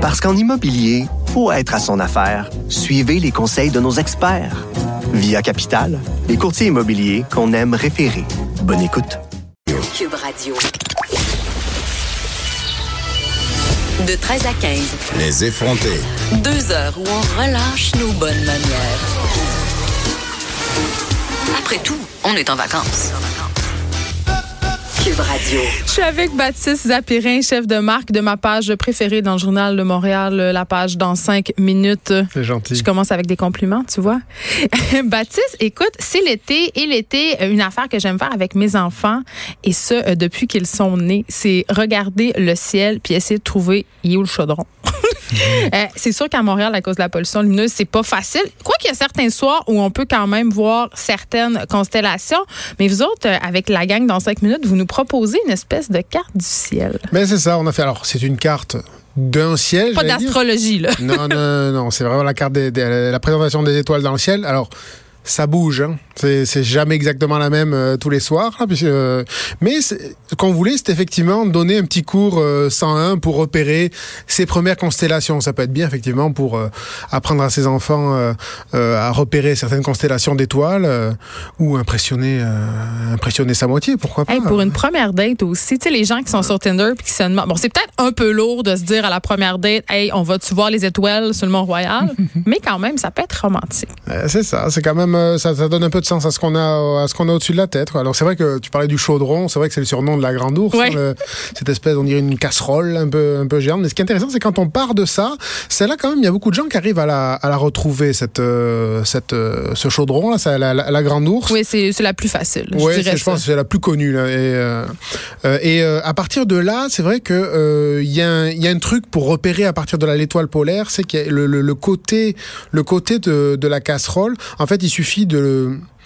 Parce qu'en immobilier, faut être à son affaire. Suivez les conseils de nos experts. Via Capital, les courtiers immobiliers qu'on aime référer. Bonne écoute. Cube Radio. De 13 à 15. Les effrontés. Deux heures où on relâche nos bonnes manières. Après tout, on est en vacances. Cube Radio. Je suis avec Baptiste Zapirin, chef de marque de ma page préférée dans le journal de Montréal, la page dans cinq minutes. C'est gentil. Je commence avec des compliments, tu vois. Baptiste, écoute, c'est l'été et l'été, une affaire que j'aime faire avec mes enfants et ce euh, depuis qu'ils sont nés, c'est regarder le ciel puis essayer de trouver où le chaudron. Euh, c'est sûr qu'à Montréal, à cause de la pollution lumineuse, c'est pas facile. Quoi qu'il y a certains soirs où on peut quand même voir certaines constellations, mais vous autres, euh, avec la gang dans cinq minutes, vous nous proposez une espèce de carte du ciel. Mais c'est ça, on a fait. Alors, c'est une carte d'un ciel. Pas d'astrologie, là. Non, non, non, c'est vraiment la carte des- la présentation des étoiles dans le ciel. Alors, ça bouge, hein. C'est jamais exactement la même euh, tous les soirs. là, puisque, euh, mais ce qu'on voulait, c'est effectivement donner un petit cours euh, 101 pour repérer ces premières constellations. Ça peut être bien, effectivement, pour euh, apprendre à ses enfants euh, euh, à repérer certaines constellations d'étoiles euh, ou impressionner, euh, impressionner sa moitié, pourquoi pas. Hey, pour une première date aussi, tu sais, les gens qui sont sur Tinder puis qui se demandent, bon, c'est peut-être un peu lourd de se dire à la première date, hey, on va-tu voir les étoiles sur le Mont-Royal? mais quand même, ça peut être romantique. Euh, c'est ça, c'est quand même euh, ça, ça donne un peu de sens à ce qu'on a à ce qu'on a au-dessus de la tête. quoi. Alors c'est vrai que tu parlais du chaudron, c'est vrai que c'est le surnom de la grande ours, Ouais. hein, cette espèce on dirait une casserole un peu un peu géante. Mais ce qui est intéressant, c'est quand on part de ça, c'est là quand même il y a beaucoup de gens qui arrivent à la, à la retrouver cette euh, cette euh, ce chaudron là, ça, la, la, la grande ours. Oui, c'est la plus facile. Ouais, je je pense que c'est la plus connue. Là, et euh, et à partir de là, c'est vrai que il y, a un- il y a un truc pour repérer à partir de la l'étoile polaire, c'est qu'il y a le, le, le côté, le côté de, de la casserole. En fait, il suffit de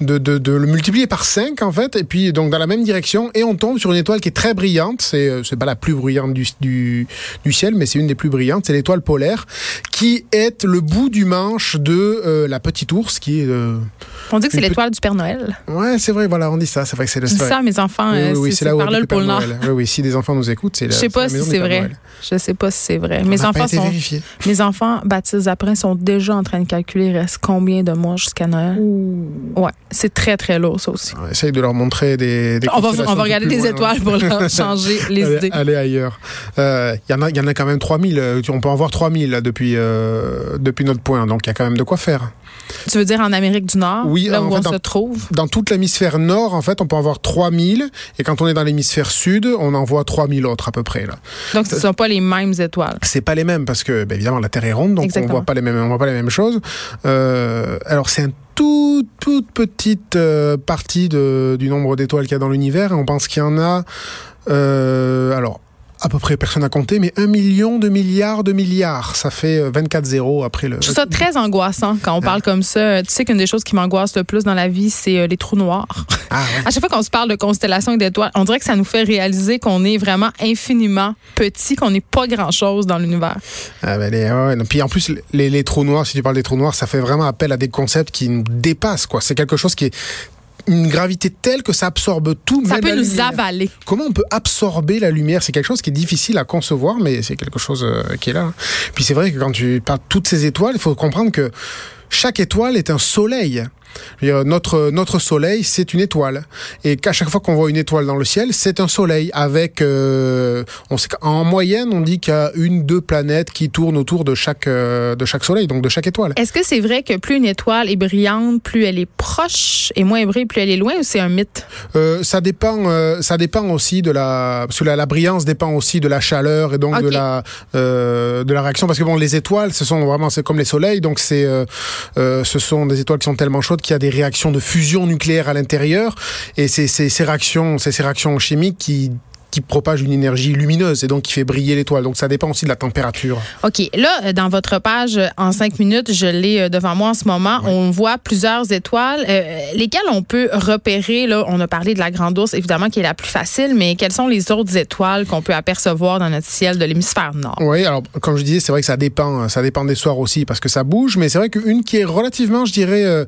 de, de, de le multiplier par 5 en fait et puis donc dans la même direction et on tombe sur une étoile qui est très brillante c'est euh, c'est pas la plus brillante du, du, du ciel mais c'est une des plus brillantes c'est l'étoile polaire qui est le bout du manche de euh, la petite ours qui est euh, On dit que c'est l'étoile du Père Noël. ouais c'est vrai voilà on dit ça c'est vrai que c'est le dis ça mes enfants, oui, euh, oui, c'est c'est c'est là où par là le pôle Nord. Noël. Oui, oui, si des enfants nous écoutent, c'est la Je sais pas si c'est vrai. Je sais pas si c'est vrai. On Mes enfants sont vérifié. mes enfants baptisés après sont déjà en train de calculer il reste combien de mois jusqu'à Noël? Ouais, c'est très très lourd ça aussi. On essaye de leur montrer des. des On va, on va regarder des loin, étoiles pour leur changer les idées. allez ailleurs. Euh, Il y, en a, y en a quand même 3000. euh, On peut en voir 3000 là, depuis, euh, depuis notre point. Donc il y a quand même de quoi faire. Tu veux dire en Amérique du Nord, Oui, là en où fait, on dans- se trouve? Dans toute l'hémisphère nord, en fait, on peut en voir 3000. Et quand on est dans l'hémisphère sud, on en voit 3000 autres à peu près. Là. Donc ce ne sont pas les mêmes étoiles. C'est pas les mêmes parce que, ben, évidemment, la Terre est ronde, donc Exactement. on voit pas les mêmes, on voit pas les mêmes choses. Euh, alors c'est un tout, toute petite euh, partie du nombre d'étoiles qu'il y a dans l'univers. On pense qu'il y en a, euh, alors à peu près personne à compter, mais un million de milliards de milliards. Ça fait euh, 24 zéros après le. Je trouve ça très angoissant quand on parle comme ça. Tu sais qu'une des choses qui m'angoisse le plus dans la vie, c'est euh, les trous noirs. Ah, ouais. À chaque fois qu'on se parle de constellations et d'étoiles, on dirait que ça nous fait réaliser qu'on est vraiment infiniment petit, qu'on n'est pas grand-chose dans l'univers. Ah, ben, les- ouais, non. Puis en plus, les, les trous noirs, si tu parles des trous noirs, ça fait vraiment appel à des concepts qui nous dépassent. quoi. C'est quelque chose qui est une gravité telle que ça absorbe tout. Ça même peut la nous lumière. avaler. Comment on peut absorber la lumière? C'est quelque chose qui est difficile à concevoir, mais c'est quelque chose euh, qui est là. hein. Puis c'est vrai que quand tu parles de toutes ces étoiles, il faut comprendre que chaque étoile est un soleil. Dire, Notre, notre soleil, c'est une étoile. Et qu'à chaque fois qu'on voit une étoile dans le ciel, c'est un soleil. Avec, euh, on sait qu'en moyenne, on dit qu'il y a une, deux planètes qui tournent autour de chaque, euh, de chaque soleil, donc de chaque étoile. Est-ce que c'est vrai que plus une étoile est brillante, plus elle est proche et moins elle brille, plus elle est loin ou c'est un mythe? Euh, ça dépend, ça dépend aussi de la, parce que la, la brillance dépend aussi de la chaleur et donc de la, de la réaction. Parce que bon, les étoiles, ce sont vraiment, c'est comme les soleils, donc c'est, ce sont des étoiles qui sont tellement chaudes qu'il y a des réactions de fusion nucléaire à l'intérieur. Et c'est ces réactions, ces réactions chimiques qui qui propagent une énergie lumineuse et donc qui fait briller l'étoile. Donc ça dépend aussi de la température. OK. Là, euh, dans votre page, euh, en cinq minutes, je l'ai euh, devant moi en ce moment. On voit plusieurs étoiles, euh, lesquelles on peut repérer. Là, on a parlé de la Grande Ourse, évidemment, qui est la plus facile, mais quelles sont les autres étoiles qu'on peut apercevoir dans notre ciel de l'hémisphère nord? Oui, alors comme je disais, c'est vrai que ça dépend, ça dépend des soirs aussi parce que ça bouge, mais c'est vrai qu'une qui est relativement, je dirais, euh,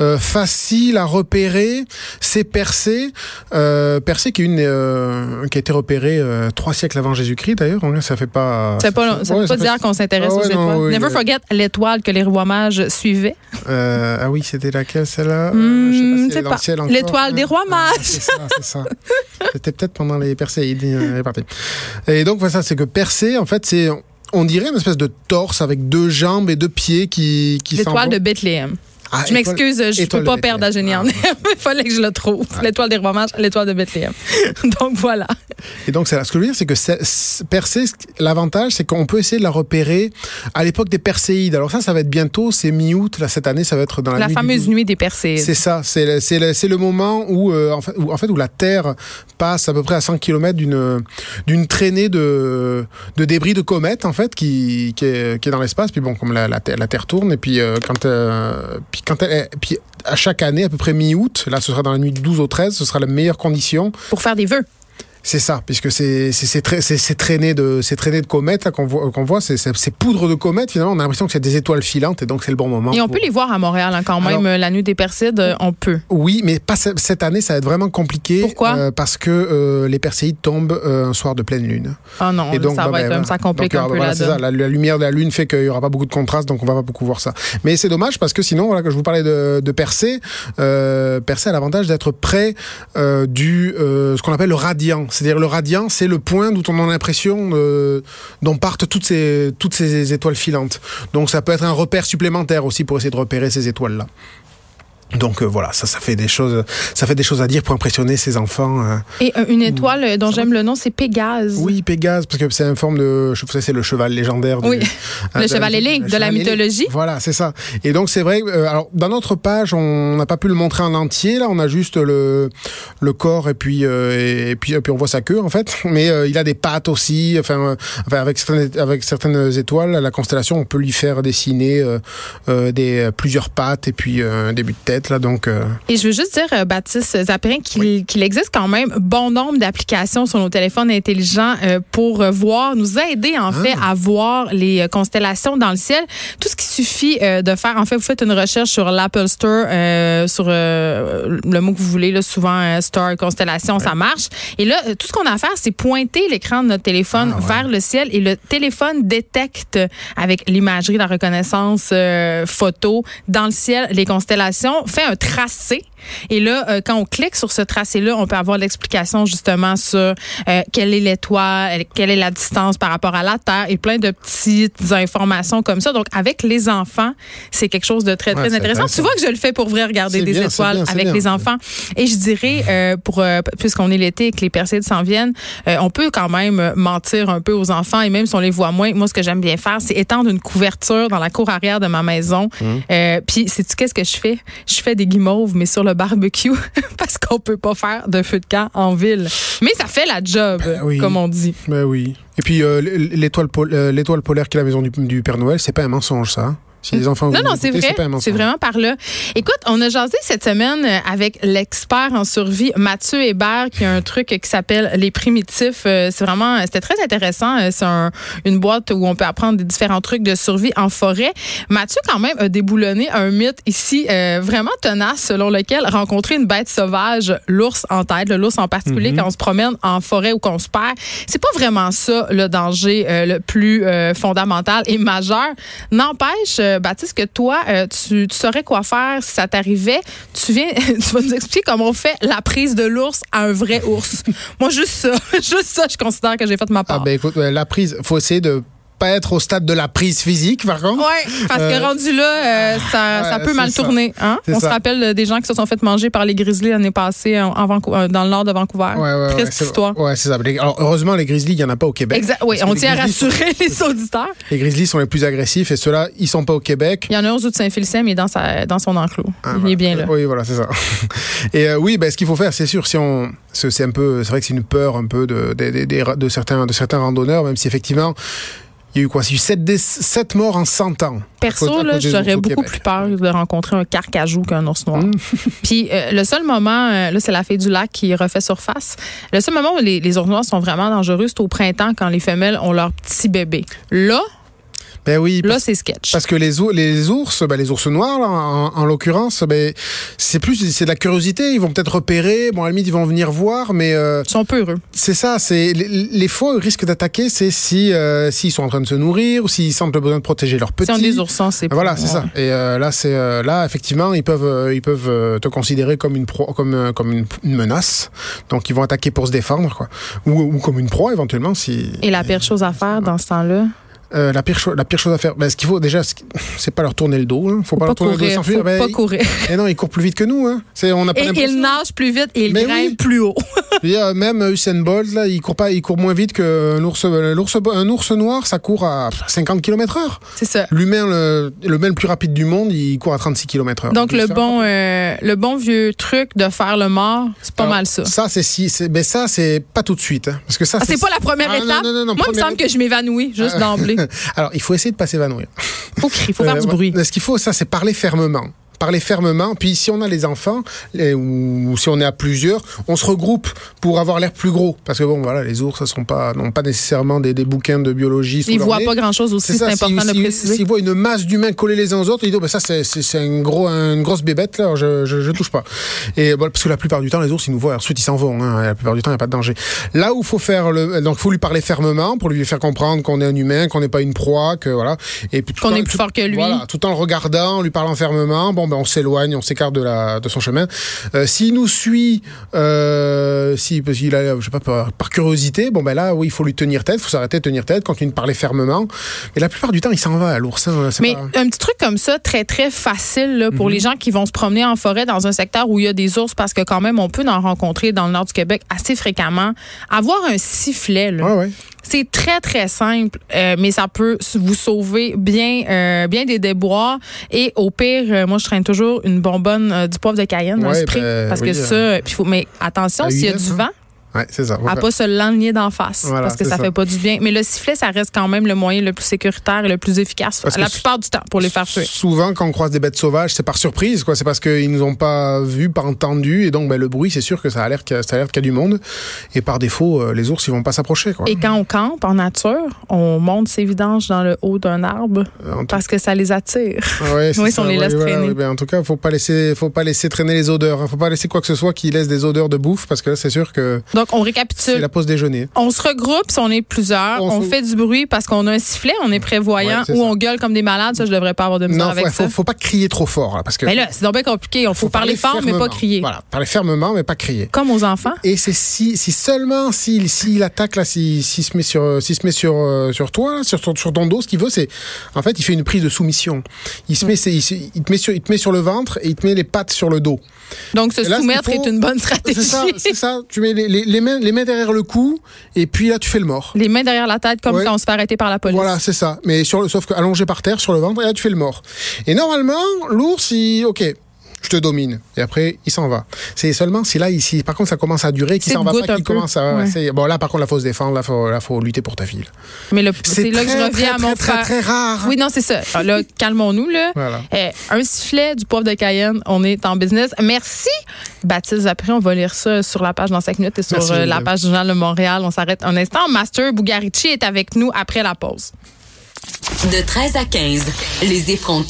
euh, facile à repérer, c'est Persée. Euh, Persée qui est une, qui a été repéré euh, trois siècles avant Jésus-Christ d'ailleurs. Donc, Ça fait pas. Ça fait pas, ça ouais, pas dire qu'on s'intéresse Ah ouais, aux non, étoiles. oui, Never euh, forget l'étoile que les rois mages suivaient. Euh, ah oui, c'était laquelle celle-là? Hmm, Je sais pas si. L'étoile des rois Ah, mages. C'est ça, c'est ça. C'était peut-être pendant les Perséides. Et donc, voilà, c'est que Persée, en fait, c'est. On dirait une espèce de torse avec deux jambes et deux pieds qui, qui L'étoile de Bethléem. Ah, Je m'excuse, je ne peux pas perdre à génie en Bethléem. herbe. Il fallait que je le trouve. L'étoile des rois mages, l'étoile de Bethléem. Donc voilà. Et donc. Ce que je veux dire, c'est que qui- l'avantage, c'est qu'on peut essayer de la repérer à l'époque des Perséides. Alors ça, ça va être bientôt, c'est mi-août, là, cette année, ça va être dans la, La nuit fameuse 12. nuit des Perséides. C'est ça, c'est le, moment où, euh, en, fait, où, en fait, où la Terre passe à peu près à 100 km d'une, d'une traînée de, de débris de comètes, en fait, qui, qui, est, qui est dans l'espace. Puis bon, comme la, la, Terre, la Terre tourne, et puis, euh, quand, euh, puis, quand elle, puis à chaque année, à peu près mi-août, là, ce sera dans la nuit du 12 au 13, ce sera la meilleure condition. Pour faire des vœux. C'est ça, puisque c'est c'est c'est tra- c'est- c'est traîné de c'est traîné de comètes là, qu'on voit qu'on voit c'est poudre de comètes finalement on a l'impression que c'est des étoiles filantes et donc c'est le bon moment. Et on pour- peut les voir à Montréal hein, quand même. Alors- la nuit des Perséides, euh, on peut. Oui, mais pas ce- cette année, ça va être vraiment compliqué. Pourquoi euh, Parce que euh, les Perséides tombent euh, un soir de pleine lune. Ah non, Et donc, ça bah, va ben, être comme ça complique Donc, un peu voilà, la ça. La, la lumière de la lune fait qu'il y aura pas beaucoup de contraste, donc on va pas beaucoup voir ça. Mais c'est dommage parce que sinon, voilà, que je vous parlais de, de Persée, Persée a l'avantage d'être près du ce qu'on appelle le radiant. C'est-à-dire le radiant, c'est le point d'où on a l'impression euh, partent toutes ces toutes ces étoiles filantes. Donc ça peut être un repère supplémentaire aussi pour essayer de repérer ces étoiles là. Donc euh, voilà, ça, ça fait des choses, ça fait des choses à dire pour impressionner ces enfants. euh. Et euh, une étoile dont j'aime le nom, c'est Pégase. Oui, Pégase, parce que c'est une forme de, je sais, c'est le cheval légendaire. du- Oui. euh, Le cheval ailé de la mythologie. Voilà, c'est ça. Et donc c'est vrai. euh, alors dans notre page, on n'a pas pu le montrer en entier. Là, on a juste le le corps et puis euh, et puis et puis on voit sa queue en fait. Mais euh, il a des pattes aussi. Enfin, euh, enfin avec certaines avec certaines étoiles, la constellation, on peut lui faire dessiner des plusieurs pattes et puis euh, un début de tête là. Donc euh, Et je veux juste dire, euh, Baptiste Zaprin, qu'il existe quand même bon nombre d'applications sur nos téléphones intelligents euh, pour voir, nous aider en fait à voir les constellations dans le ciel. Tout ce qui suffit de faire, en fait, vous faites une recherche sur l'Apple Store, euh, sur euh, le mot que vous voulez, là, souvent Star, constellation, ça marche. Et là, tout ce qu'on a à faire, c'est pointer l'écran de notre téléphone Ah, ouais. vers le ciel et le téléphone détecte avec l'imagerie, la reconnaissance euh, photo dans le ciel les constellations, fait un tracé. Et là, euh, quand on clique sur ce tracé-là, on peut avoir l'explication justement sur euh, quelle est l'étoile, quelle est la distance par rapport à la Terre et plein de petites informations comme ça. Donc, avec les enfants, c'est quelque chose de très, très intéressant. Tu vois que je le fais pour vrai regarder des bien, étoiles bien, avec bien. les enfants. Et je dirais, euh, pour euh, puisqu'on est l'été et que les Perséides s'en viennent, euh, on peut quand même euh, mentir un peu aux enfants et même si on les voit moins, moi ce que j'aime bien faire, c'est étendre une couverture dans la cour arrière de ma maison. Hum. Euh, Puis sais-tu qu'est-ce que je fais? Je fais des guimauves mais sur le barbecue parce qu'on peut pas faire de feu de camp en ville. Mais ça fait la job, Ben oui. comme on dit. Ben oui. Et puis euh, l'étoile euh, l'étoile polaire qui est la maison du, du Père Noël, c'est pas un mensonge ça. Si les enfants Non, non, c'est vrai. C'est vraiment par là. Écoute, on a jasé cette semaine euh, avec l'expert en survie, Mathieu Hébert, qui a un truc qui s'appelle Les Primitifs. Euh, C'est vraiment, c'était très intéressant. Euh, C'est un- une boîte où on peut apprendre des différents trucs de survie en forêt. Mathieu, quand même, a déboulonné un mythe ici euh, vraiment tenace, selon lequel rencontrer une bête sauvage, l'ours en tête, le l'ours en particulier, quand on se promène en forêt ou qu'on se perd, c'est pas vraiment ça le danger euh, le plus euh, fondamental et majeur. N'empêche, euh, Baptiste, que toi, euh, tu, tu saurais quoi faire si ça t'arrivait. Tu viens, tu vas nous expliquer comment on fait la prise de l'ours à un vrai ours. Moi, juste ça, juste ça, je considère que j'ai fait ma Ah part. ben écoute, ouais, la prise, faut essayer de pas être au stade de la prise physique par contre. Ouais, parce que Euh, rendu là, euh, ça, peut mal ça. tourner. Hein? On se rappelle des gens qui se sont fait manger par les grizzlies l'année passée en, euh, dans le nord de Vancouver. Ouais, ouais, Triste histoire. Ouais, c'est ça. Alors, heureusement, les grizzlies, il n'y en a pas au Québec. Exact. Oui, on tient à sont- rassurer les auditeurs. Les grizzlies sont les plus agressifs et ceux-là, ils sont pas au Québec. Il y en a un aux de Saint-Félicien, mais dans, sa, dans son enclos. Ah, il est bien là. Oui, voilà, c'est ça. Et euh, oui, ben, ce qu'il faut faire, c'est sûr, si on, c'est un peu, c'est vrai que c'est une peur un peu de, de, de, de- de certains, de certains randonneurs, même si effectivement, il y a eu quoi, il y a eu 7, dé- sept morts en 100 ans. Perso, j'aurais au beaucoup plus peur de rencontrer un carcajou qu'un ours noir. Mm. Puis euh, le seul moment, euh, là, c'est la fée du lac qui refait surface. Le seul moment où les, les ours noirs sont vraiment dangereux, c'est au printemps quand les femelles ont leur petit bébé. Là, Ben oui. Là, c'est sketch. Parce que les, ours, les ours, ben les ours noirs, là, en, en l'occurrence, ben, c'est plus, c'est de la curiosité. Ils vont peut-être repérer. Bon, à la limite, ils vont venir voir, mais euh, Ils sont peu heureux. c'est ça. C'est les, les ils risquent d'attaquer, c'est si euh, s'ils sont en train de se nourrir ou s'ils sentent le besoin de protéger leurs petits. On des oursons, c'est Voilà, pas- c'est ça. Et euh, là, c'est euh, là, effectivement, ils peuvent, ils peuvent te considérer comme une pro, comme, comme une, une menace. Donc, ils vont attaquer pour se défendre, quoi. Ou, ou comme une proie, éventuellement, si. Et la pire chose à faire dans ce temps-là, Euh, la pire chose, la pire chose à faire. Ben, ce qu'il faut déjà, c'est pas leur tourner le dos. Hein. Faut, faut pas leur tourner le dos. Faut Ben, pas ils- courir. Et non, ils courent plus vite que nous. Hein. On a pas Et l'impression. il nage plus vite et il Mais grimpe oui. plus haut. Dire, même Usain Bolt, là, il court pas, il court moins vite qu'un ours, un ours noir, ça court à 50 km heure. C'est ça. L'humain, le, le le plus rapide du monde, il court à 36 km heure. Donc, le bon, euh, le bon vieux truc de faire le mort, c'est pas Alors, mal ça. Ça, c'est si, ben ça, c'est pas tout de suite, hein, parce que ça, Ah, c'est pas la première Ah, étape? non, non, non, Moi, il me semble que je m'évanouis juste Ah. d'emblée. Alors, il faut essayer de pas s'évanouir. Crier, faut faire Euh, du bruit. Ce qu'il faut, ça, c'est parler fermement. Parler fermement. Puis si on a les enfants, les- ou si on est à plusieurs, on se regroupe pour avoir l'air plus gros. Parce que bon, voilà, les ours, ce sont pas, n'ont pas nécessairement des, des bouquins de biologie. Ils voient nez. pas grand-chose aussi, c'est important si- de si- préciser. S'ils voient une masse d'humains collés les uns aux autres, ils disent ben ça c'est un gros une grosse bébête là, je, je je touche pas. Et bon, parce que la plupart du temps les ours ils nous voient, ensuite ils s'en vont. Hein, la plupart du temps il y a pas de danger. Là où faut faire le donc faut lui parler fermement pour lui faire comprendre qu'on est un humain, qu'on n'est pas une proie, que voilà. Et puis Qu'on est plus fort que lui. Voilà, tout en le regardant, en lui parlant fermement. Bon ben on s'éloigne, on s'écarte de la de son chemin. Euh, S'il nous suit, euh, si parce qu'il a je sais pas par, par curiosité, bon ben là oui il faut lui tenir tête, faut s'arrêter de tenir tête, continuer de parler fermement. Mais la plupart du temps il s'en va l'oursin. c'est Mais pas- un petit truc comme ça, très, très facile là, Mhm. pour les gens qui vont se promener en forêt dans un secteur où il y a des ours, parce que quand même, on peut en rencontrer dans le nord du Québec assez fréquemment. Avoir un sifflet, là, Ouais, ouais. C'est très, très simple, euh, mais ça peut vous sauver bien, euh, bien des déboires. Et au pire, euh, moi, je traîne toujours une bonbonne euh, du poivre de Cayenne, Ouais, spray, ben, parce oui, que ça, puis faut, mais attention, s'il y a du hein. vent, Ouais, c'est ça. à pas se l'enligner d'en face Voilà, parce que ça, ça. fait pas du bien. Mais le sifflet, ça reste quand même le moyen le plus sécuritaire et le plus efficace Parce la plupart du temps pour les faire tuer. Souvent, quand on croise des bêtes sauvages, c'est par surprise, quoi. C'est parce qu'ils nous ont pas vus, pas entendus, et donc ben, le bruit, c'est sûr que ça alerte qu'il y a- ça alerte qu'il y a du monde. Et par défaut, euh, les ours, ils vont pas s'approcher, quoi. Et quand on campe en nature, on monte ses vidanges dans le haut d'un arbre Euh, tout- parce que ça les attire. Ouais, c'est Oui, ça, on les ouais, laisse traîner. ouais, ben, en tout cas, faut pas laisser, faut pas laisser traîner les odeurs. hein. Faut pas laisser quoi que ce soit qui laisse des odeurs de bouffe, parce que là, c'est sûr que Donc, on c'est récapitule. la pause déjeuner. On se regroupe si on est plusieurs. On On, fait du bruit parce qu'on a un sifflet, on est prévoyant Ouais, c'est ou on gueule comme des malades. Ça, je devrais pas avoir de misère Non, avec faut, ça. faut, faut pas crier trop fort, là, parce que Mais là, c'est donc bien compliqué. Il faut, parler, fort, mais pas crier. Voilà, parler fermement, mais pas crier. Comme aux enfants. Et c'est si, si seulement s'il s'il attaque là, s'il s'il se met sur s'il se met sur euh, sur toi là, sur ton sur ton dos, ce qu'il veut c'est en fait il fait une prise de soumission. Il se met c'est- il, se- il te met sur il te met sur le ventre et il te met les pattes sur le dos. Donc, se là, soumettre faut- est une bonne C'est stratégie. ça, c'est ça. Tu mets les, les, les mains les mains derrière le cou et puis là tu fais le mort. Les mains derrière la tête, comme Ouais. quand on se fait arrêter par la police. Voilà, c'est ça. Mais sur le, sauf que allongé par terre sur le ventre et là tu fais le mort. Et normalement l'ours il ok. Je te domine. Et après, il s'en va. C'est seulement si là, ici, par contre, ça commence à durer, qu'il s'en va pas, qu'il commence à. Ouais. Bon, là, par contre, là, faut se défendre. Là, faut, là, faut lutter pour ta ville. Mais le- c'est là que je reviens très, à mon très, frère. Très, très rare. Oui, non, c'est ça. Alors Là, calmons-nous, là. Voilà. Eh, un sifflet, du poivre de Cayenne, on est en business. Merci, Baptiste. Après, on va lire ça sur la page dans 5 minutes et sur Merci, euh, la page du Journal de Montréal. On s'arrête un instant. Master Bugarici est avec nous après la pause. De 13 à 15, les effrontés.